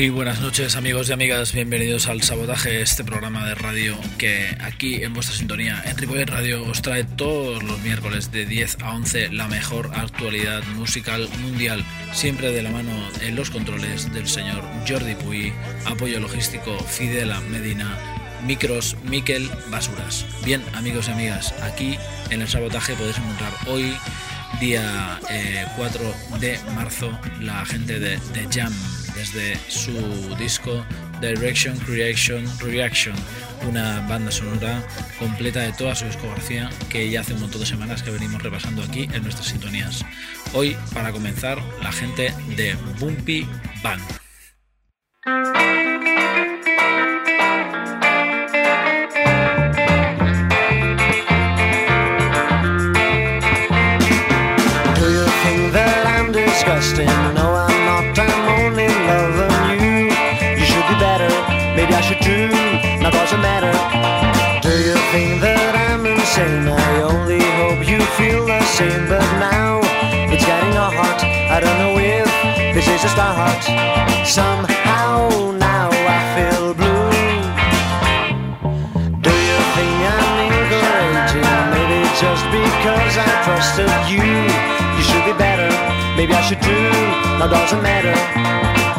Muy buenas noches amigos y amigas, bienvenidos al Sabotaje, este programa de radio que aquí en vuestra sintonía en Ripollet Radio os trae todos los miércoles de 10 a 11 la mejor actualidad musical mundial, siempre de la mano en los controles del señor Jordi Puy, apoyo logístico Fidela Medina, micros Miquel Basuras. Bien amigos y amigas, aquí en el Sabotaje podéis encontrar hoy día eh, 4 de marzo la gente de The Jam desde su disco Direction Creation Reaction, una banda sonora completa de toda su discografía que ya hace un montón de semanas que venimos repasando aquí en nuestras sintonías. Hoy, para comenzar, la gente de Bumpy Band. Disgusting? Doesn't matter. Do you think that I'm insane? I only hope you feel the same. But now it's getting a heart. I don't know if this is a start. Somehow now I feel blue. Do you think I'm encouraging? Maybe just because I trusted you. You should be better. Maybe I should do. Now doesn't matter.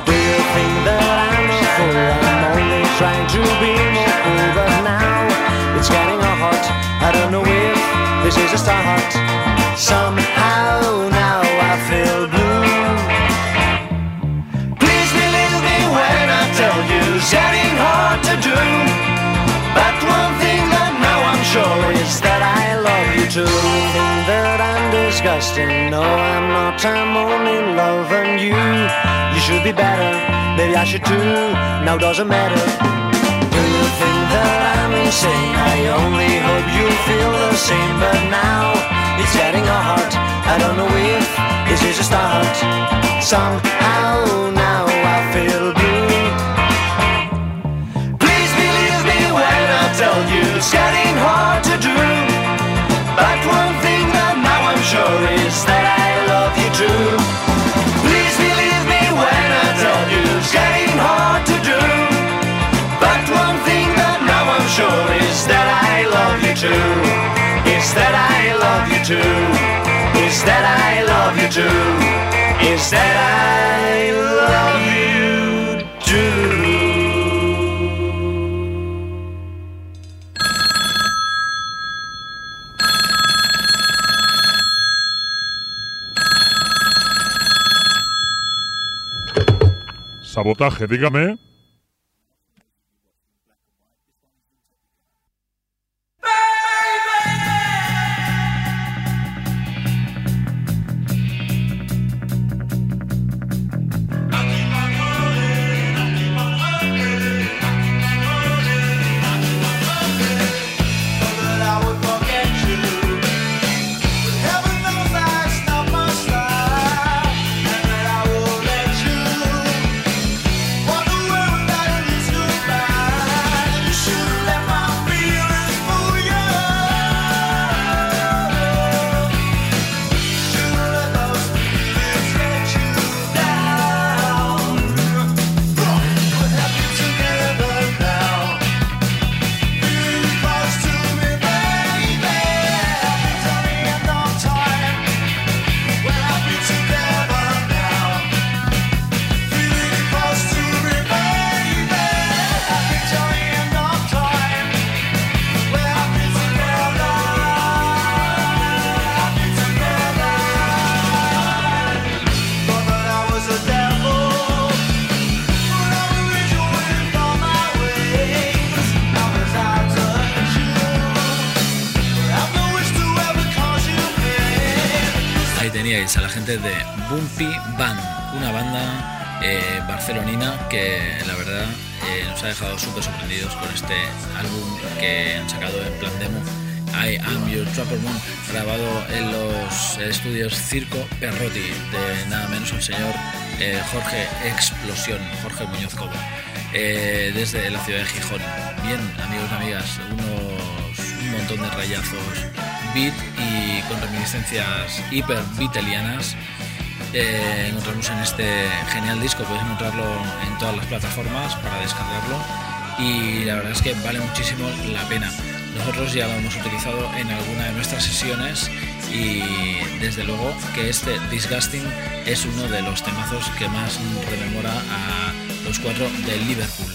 Do you think that I'm a fool? I'm only trying to be I don't know if this is a start. Somehow now I feel blue. Please believe me when I tell you it's getting hard to do. But one thing that now I'm sure is that I love you too. Think that I'm disgusting. No, I'm not. I'm only loving you. You should be better. Maybe I should too. Now doesn't matter. Do you think that I'm insane? I only hope you feel the same. But now it's getting a heart. I don't know if this is a start. Somehow now I feel blue. Please believe me when I tell you it's getting hard to do. But one thing that now I'm sure is that I love you too. Please believe me when I tell you it's getting hard to do. But one thing that now I'm sure is that too. Is that I love you too. Is that I love you too. Is that I love you too. Sabotaje, dígame. Procedente de Bumpy Band, una banda eh, barcelonina que la verdad eh, nos ha dejado súper sorprendidos con este álbum que han sacado en plan demo. I Am Your Trapper Moon, grabado en los estudios Circo Perrotti de nada menos el señor eh, Jorge Explosión, Jorge Muñoz Cobo, desde la ciudad de Gijón. Bien, amigos y amigas, unos, un montón de rayazos beat y con reminiscencias hiper beatelianas. Eh, encontramos en este genial disco, podéis encontrarlo en todas las plataformas para descargarlo y la verdad es que vale muchísimo la pena. Nosotros ya lo hemos utilizado en alguna de nuestras sesiones y desde luego que este Disgusting es uno de los temazos que más rememora a los cuatro de Liverpool.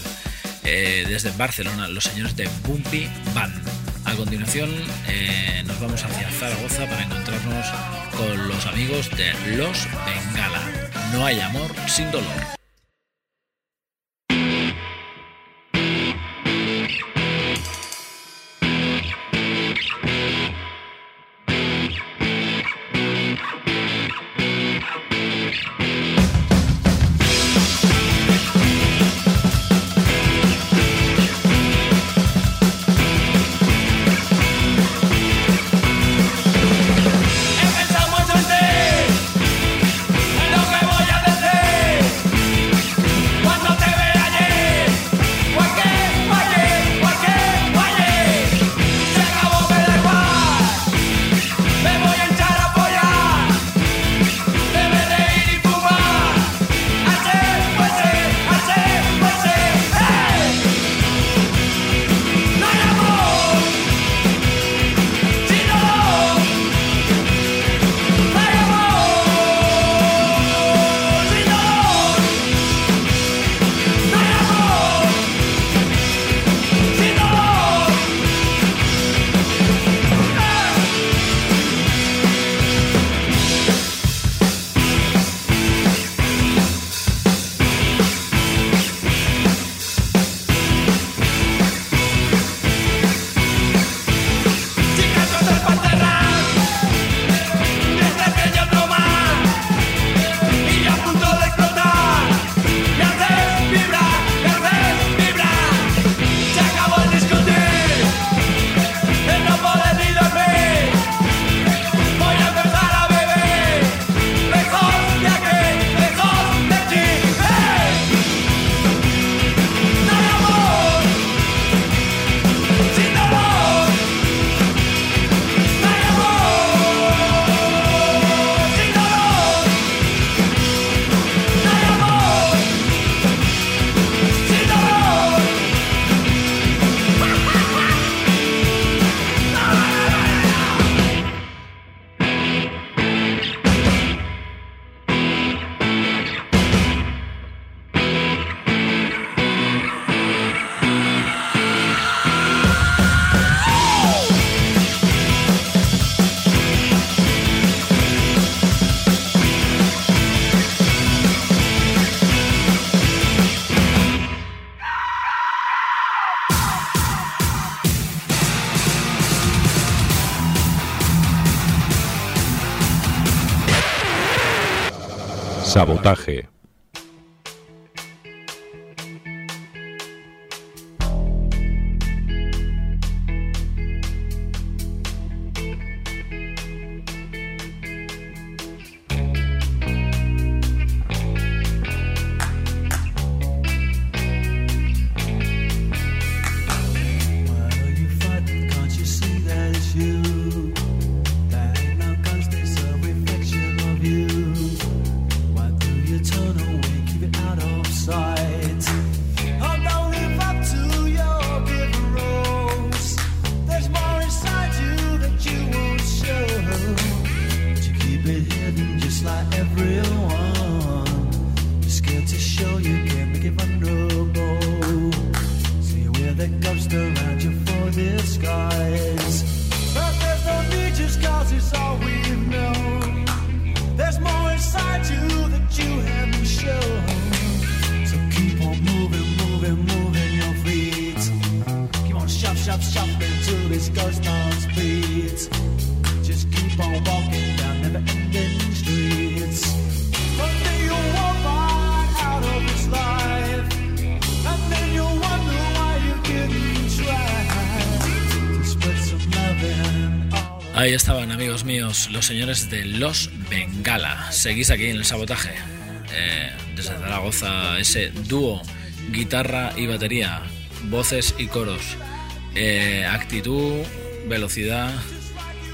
Eh, desde Barcelona, los señores de Bumpy Band. A continuación eh, nos vamos hacia Zaragoza para encontrarnos con los amigos de Los Bengala. No hay amor sin dolor. Sabotaje. Ahí estaban, amigos míos, los señores de Los Bengala. Seguís aquí en el sabotaje. Eh, desde Zaragoza, ese dúo, guitarra y batería, voces y coros, eh, actitud, velocidad,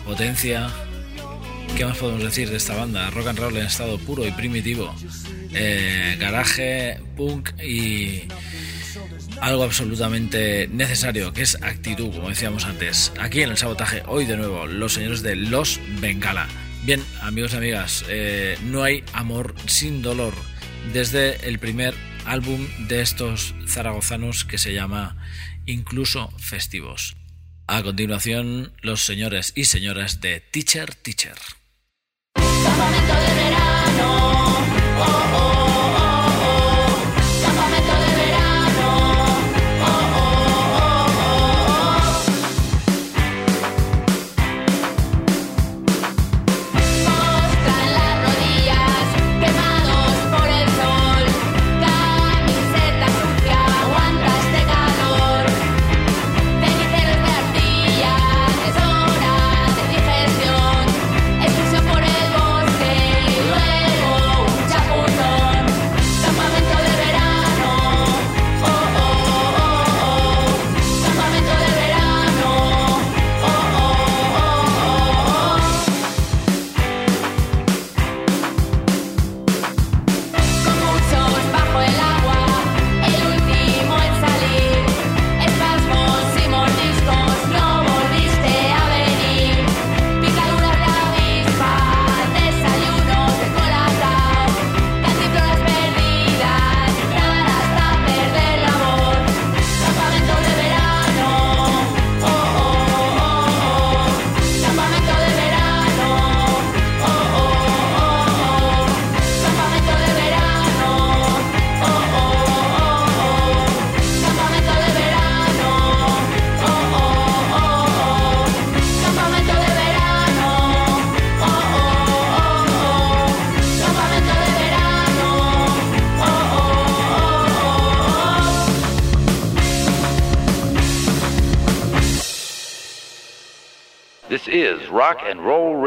potencia. ¿Qué más podemos decir de esta banda? Rock and roll en estado puro y primitivo. Eh, garaje, punk y algo absolutamente necesario, que es actitud, como decíamos antes. Aquí en el sabotaje, hoy de nuevo, los señores de Los Bengala. Bien, amigos y amigas, eh, no hay amor sin dolor. Desde el primer álbum de estos zaragozanos que se llama Incluso Festivos. A continuación, los señores y señoras de Teacher Teacher.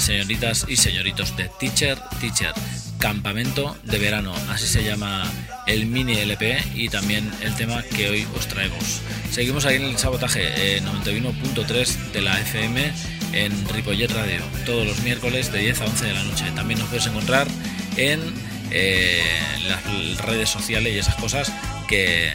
Señoritas y señoritos de Teacher Teacher, Campamento de Verano, así se llama el mini LP y también el tema que hoy os traemos. Seguimos ahí en el sabotaje 91.3 eh, de la FM en Ripollet Radio, todos los miércoles de 10 a 11 de la noche. También nos puedes encontrar en eh, las redes sociales y esas cosas que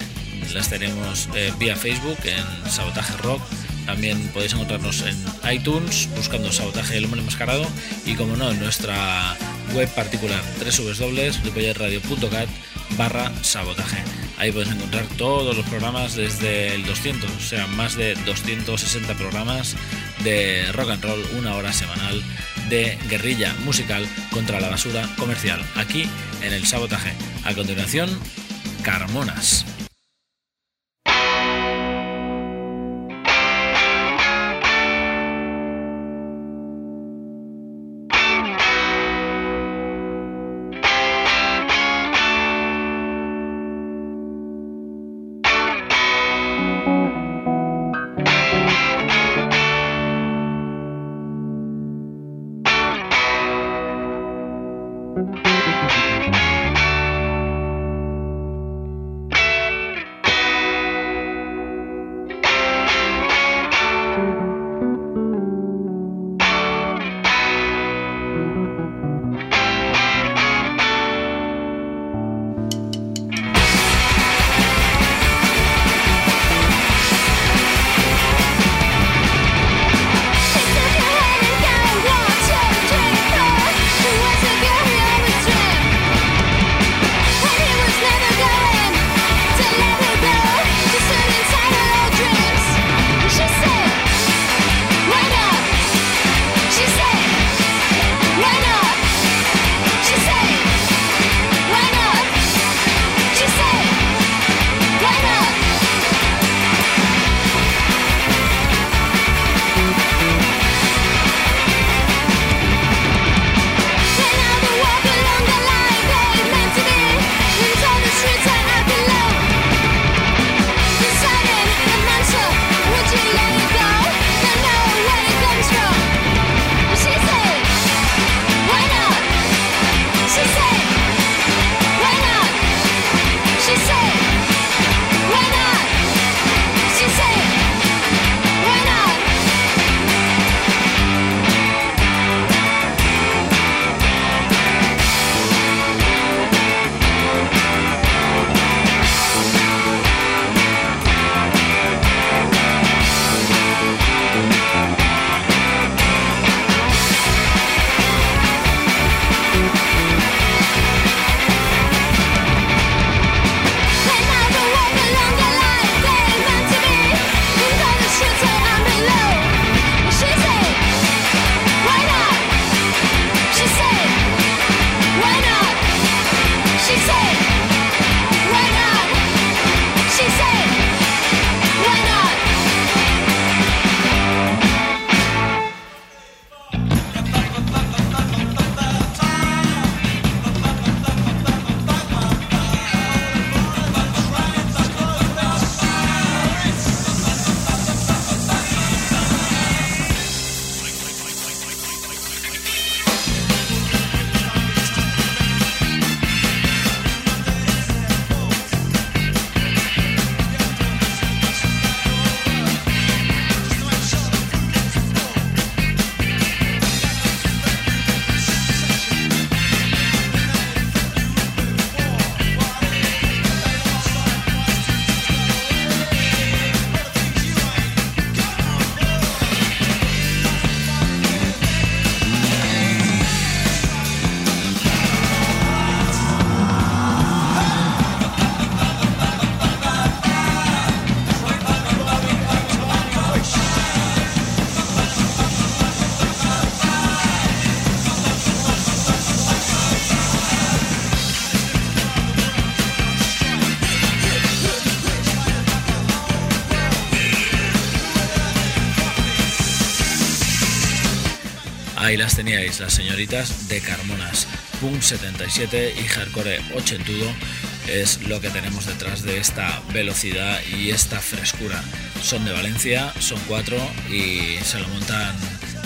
las tenemos eh, vía Facebook en Sabotaje Rock también podéis encontrarnos en iTunes buscando Sabotaje del Hombre Enmascarado y como no en nuestra web particular www.radio.cat barra sabotaje. Ahí podéis encontrar todos los programas desde el 200, o sea, más de 260 programas de rock and roll, una hora semanal de guerrilla musical contra la basura comercial, aquí en el sabotaje. A continuación, Carmonas. Ahí las teníais, las señoritas de Carmonas. Punk 77 y Hardcore 80 es lo que tenemos detrás de esta velocidad y esta frescura. Son de Valencia, son cuatro y se lo montan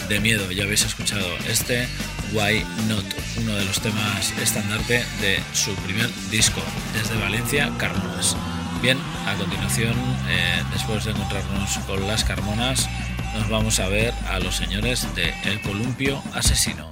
de miedo. Ya habéis escuchado este Why Not, uno de los temas estandarte de su primer disco, desde Valencia, Carmonas. Bien, a continuación, eh, después de encontrarnos con las Carmonas, nos vamos a ver a los señores de El Columpio Asesino.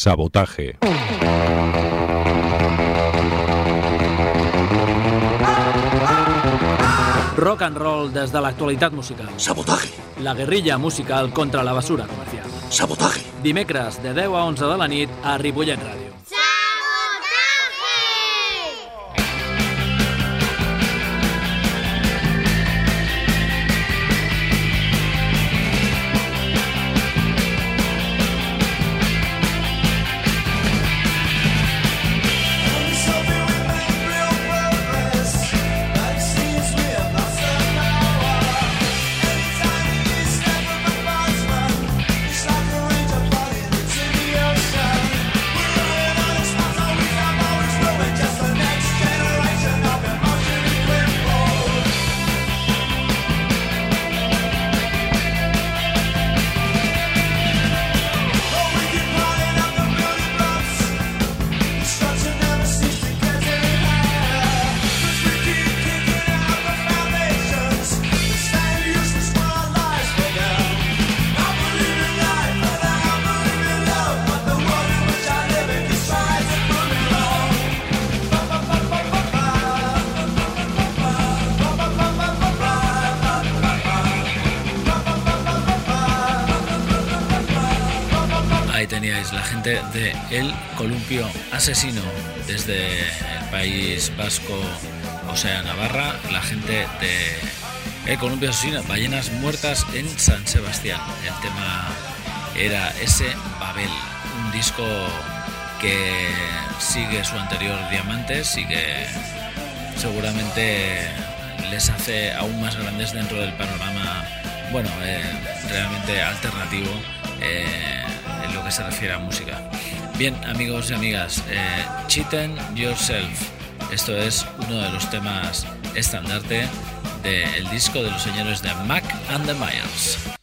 Sabotaje. Rock and roll des de l'actualitat musical. Sabotaje. La guerrilla musical contra la basura comercial. Sabotaje. Dimecres de 10 a 11 de la nit a Ripollet Ràdio. De El Columpio Asesino, desde el país vasco, o sea, Navarra, la gente de El Columpio Asesino, Ballenas Muertas en San Sebastián. El tema era ese Babel, un disco que sigue su anterior Diamantes y que seguramente les hace aún más grandes dentro del panorama, bueno, eh, realmente alternativo eh, que se refiere a música. Bien, amigos y amigas, eh, Cheaten Yourself. Esto es uno de los temas estandarte del disco de los señores de Mac and the Myers.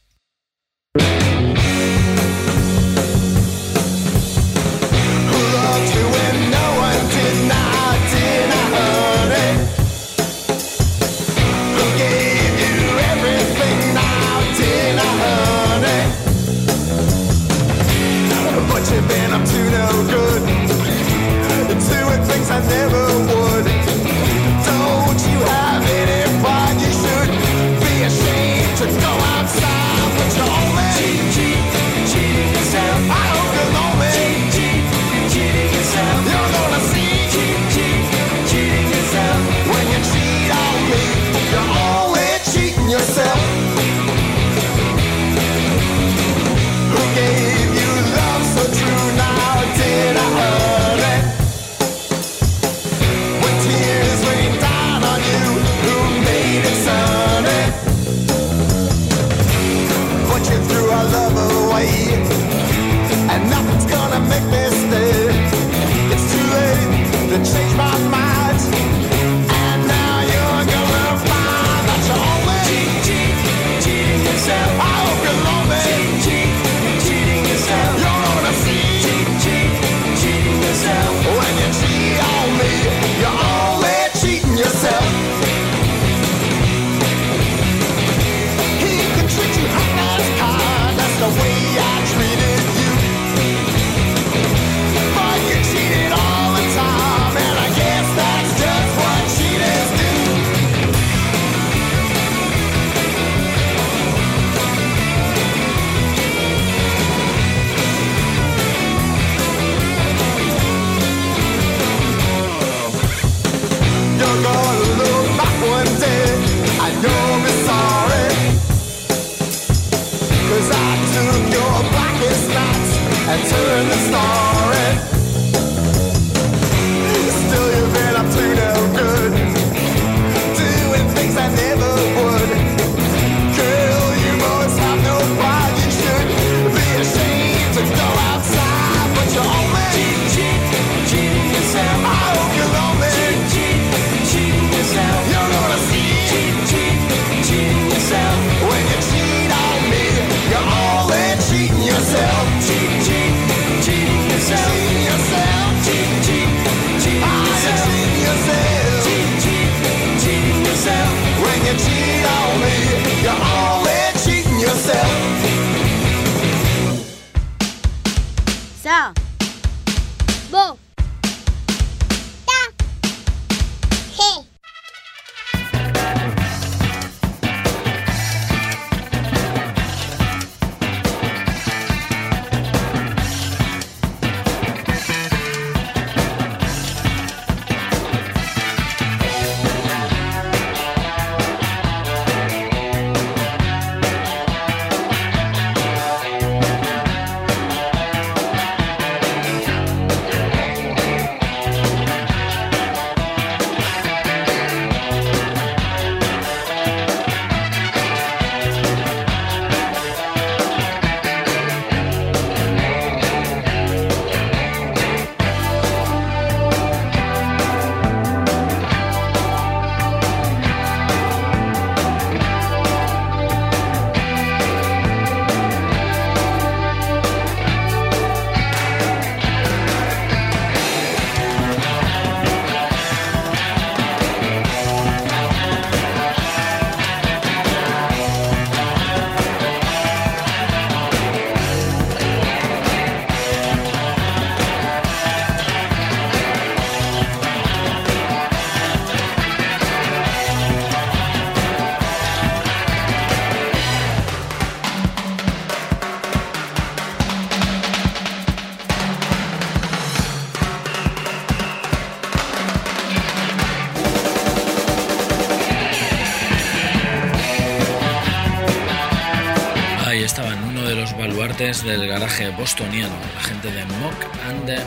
Del garaje bostoniano, la gente de Mock and the.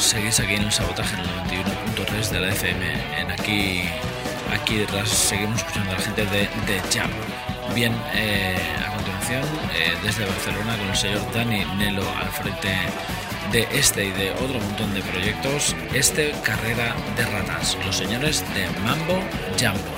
Seguís aquí en el sabotaje en el 91.3 de la FM. En aquí, aquí detrás seguimos escuchando a la gente de The Jam. Bien, eh, a continuación, eh, desde Barcelona con el señor Dani Nelo al frente de este y de otro montón de proyectos, este Carrera de Ratas, los señores de Mambo Jambo.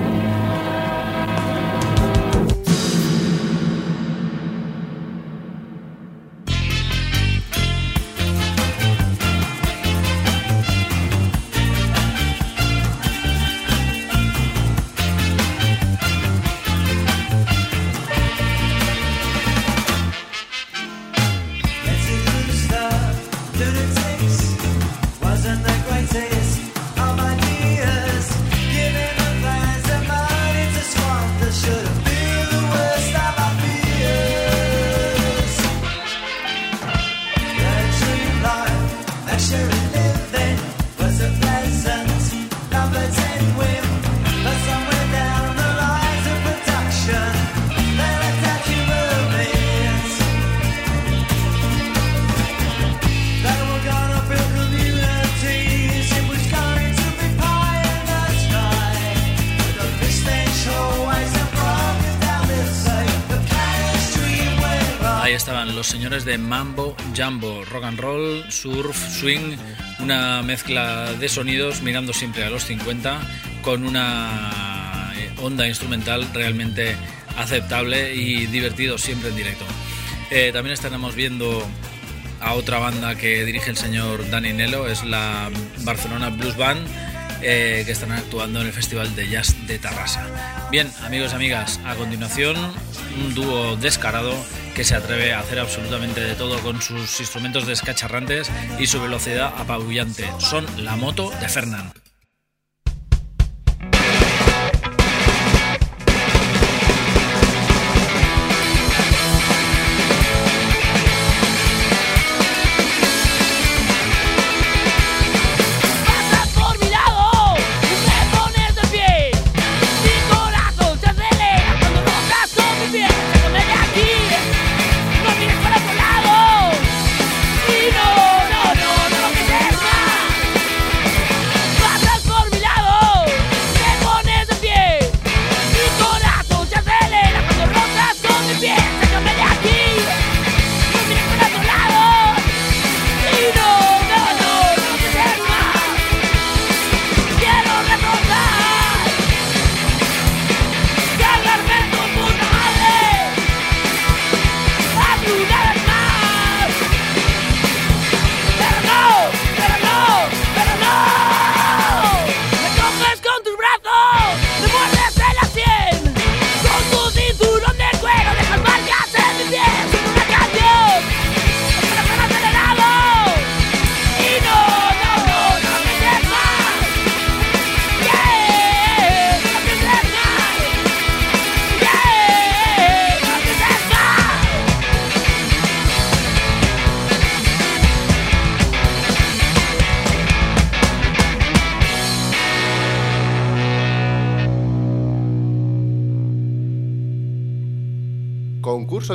Surf, swing, una mezcla de sonidos mirando siempre a los 50 con una eh, onda instrumental realmente aceptable y divertido siempre en directo. Eh, también estaremos viendo a otra banda que dirige el señor Dani Nelo, es la Barcelona Blues Band, eh, que están actuando en el Festival de Jazz de Tarrasa. Bien, amigos y amigas, a continuación un dúo descarado que se atreve a hacer absolutamente de todo con sus instrumentos descacharrantes y su velocidad apabullante. Son la moto de Fernand.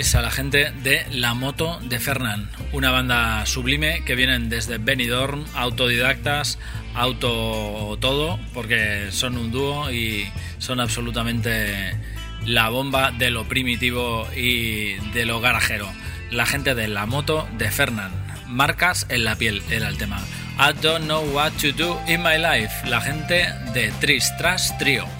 A la gente de La Moto de Fernán, una banda sublime que vienen desde Benidorm, autodidactas, auto todo, porque son un dúo y son absolutamente la bomba de lo primitivo y de lo garajero. La gente de La Moto de Fernán, marcas en la piel era el tema. I don't know what to do in my life, la gente de Tris Tras Trio.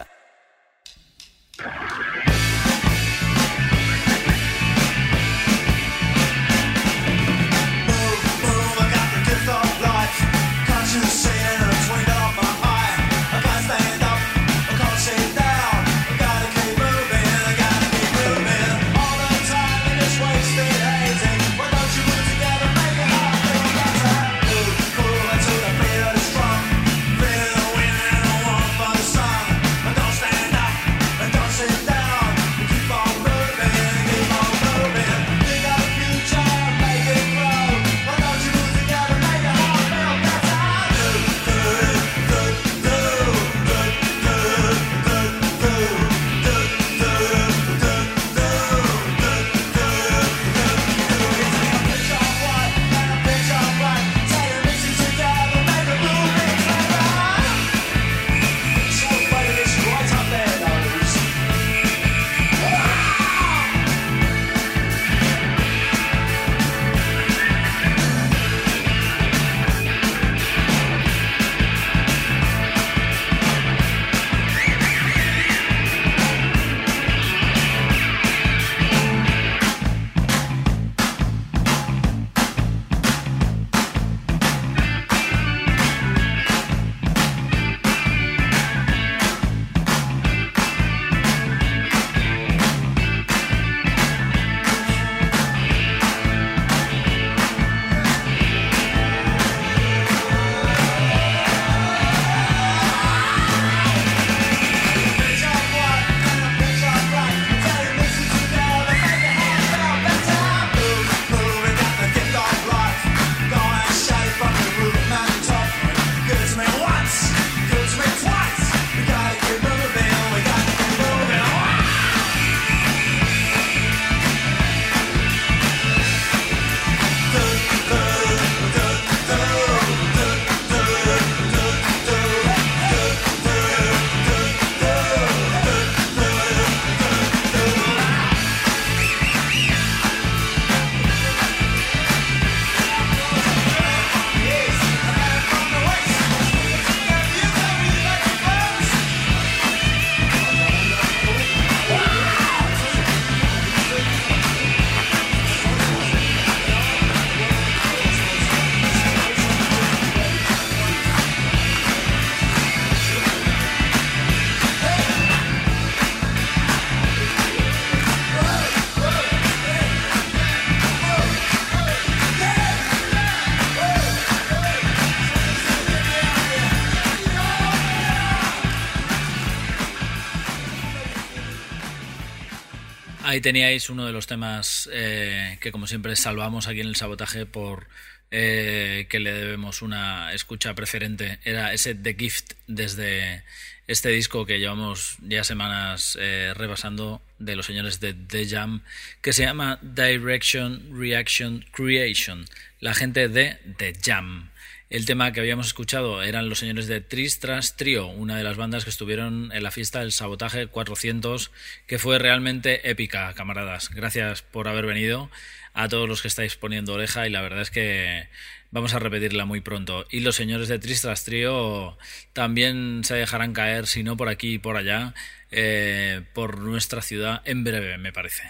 Ahí teníais uno de los temas eh, que como siempre salvamos aquí en el sabotaje por eh, que le debemos una escucha preferente. Era ese The Gift desde este disco que llevamos ya semanas eh, rebasando de los señores de The Jam, que se llama Direction, Reaction, Creation, la gente de The Jam. El tema que habíamos escuchado eran los señores de Tristras Trio, una de las bandas que estuvieron en la fiesta del Sabotaje 400, que fue realmente épica, camaradas. Gracias por haber venido a todos los que estáis poniendo oreja y la verdad es que vamos a repetirla muy pronto. Y los señores de Tristras Trio también se dejarán caer, si no por aquí y por allá, eh, por nuestra ciudad en breve, me parece.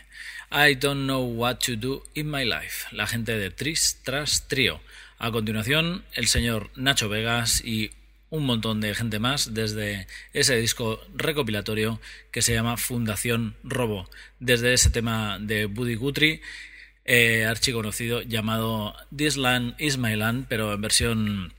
I don't know what to do in my life, la gente de Tristras Trio. A continuación, el señor Nacho Vegas y un montón de gente más desde ese disco recopilatorio que se llama Fundación Robo, desde ese tema de Buddy Guthrie, eh, archiconocido llamado This Land is My Land, pero en versión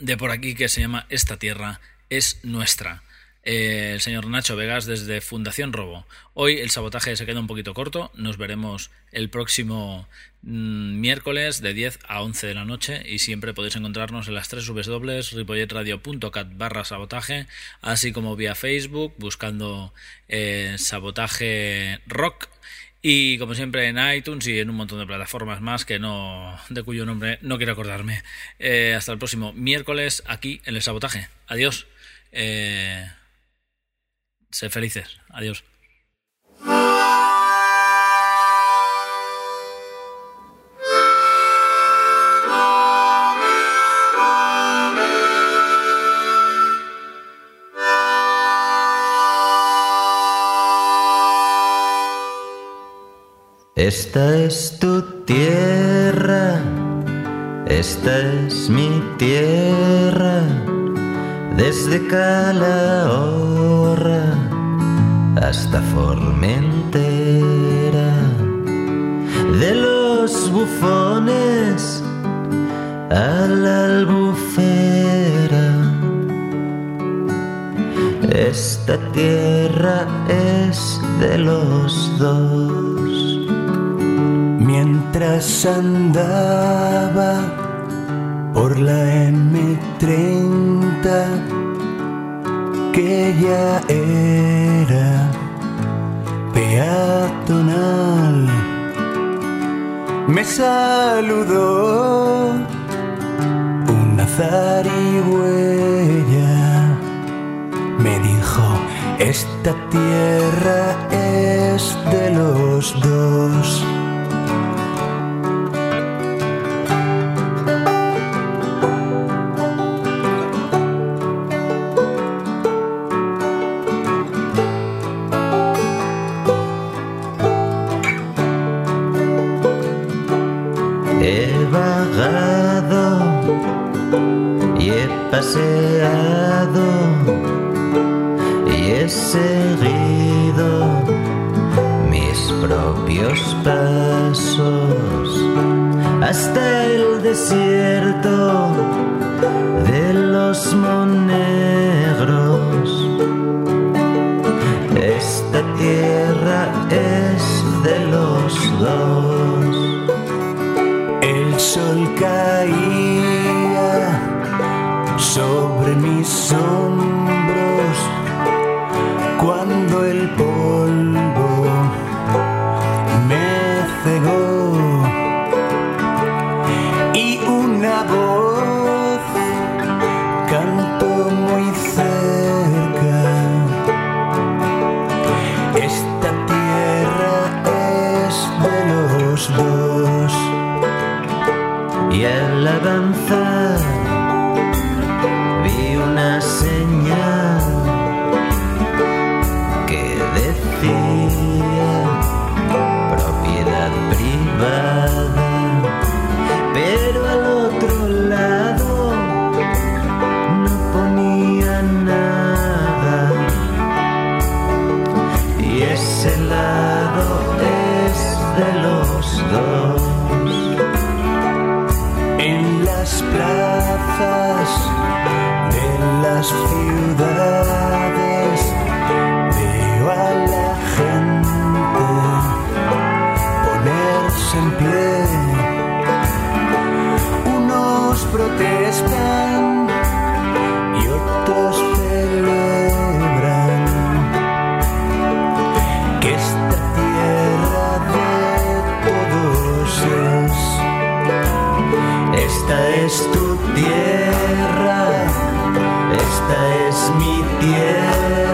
de por aquí que se llama Esta Tierra es Nuestra. Eh, el señor Nacho Vegas desde Fundación Robo. Hoy el sabotaje se queda un poquito corto, nos veremos el próximo mm, miércoles de 10 a 11 de la noche y siempre podéis encontrarnos en las tres ripolletradio.cat barra sabotaje, así como vía Facebook buscando eh, sabotaje rock y como siempre en iTunes y en un montón de plataformas más que no de cuyo nombre no quiero acordarme. Eh, hasta el próximo miércoles aquí en el sabotaje. Adiós. Sé felices. Adiós. Esta es tu tierra, esta es mi tierra, desde Calahorra hasta Formentera, de los bufones a la albufera. Esta tierra es de los dos. Mientras andaba por la M30, que ya era peatonal, me saludó una zarigüeya, me dijo, esta tierra es de los dos. Paseado y he seguido mis propios pasos hasta el desierto de los monegros. Esta tierra es de los dos. so es tu tierra, esta es mi tierra.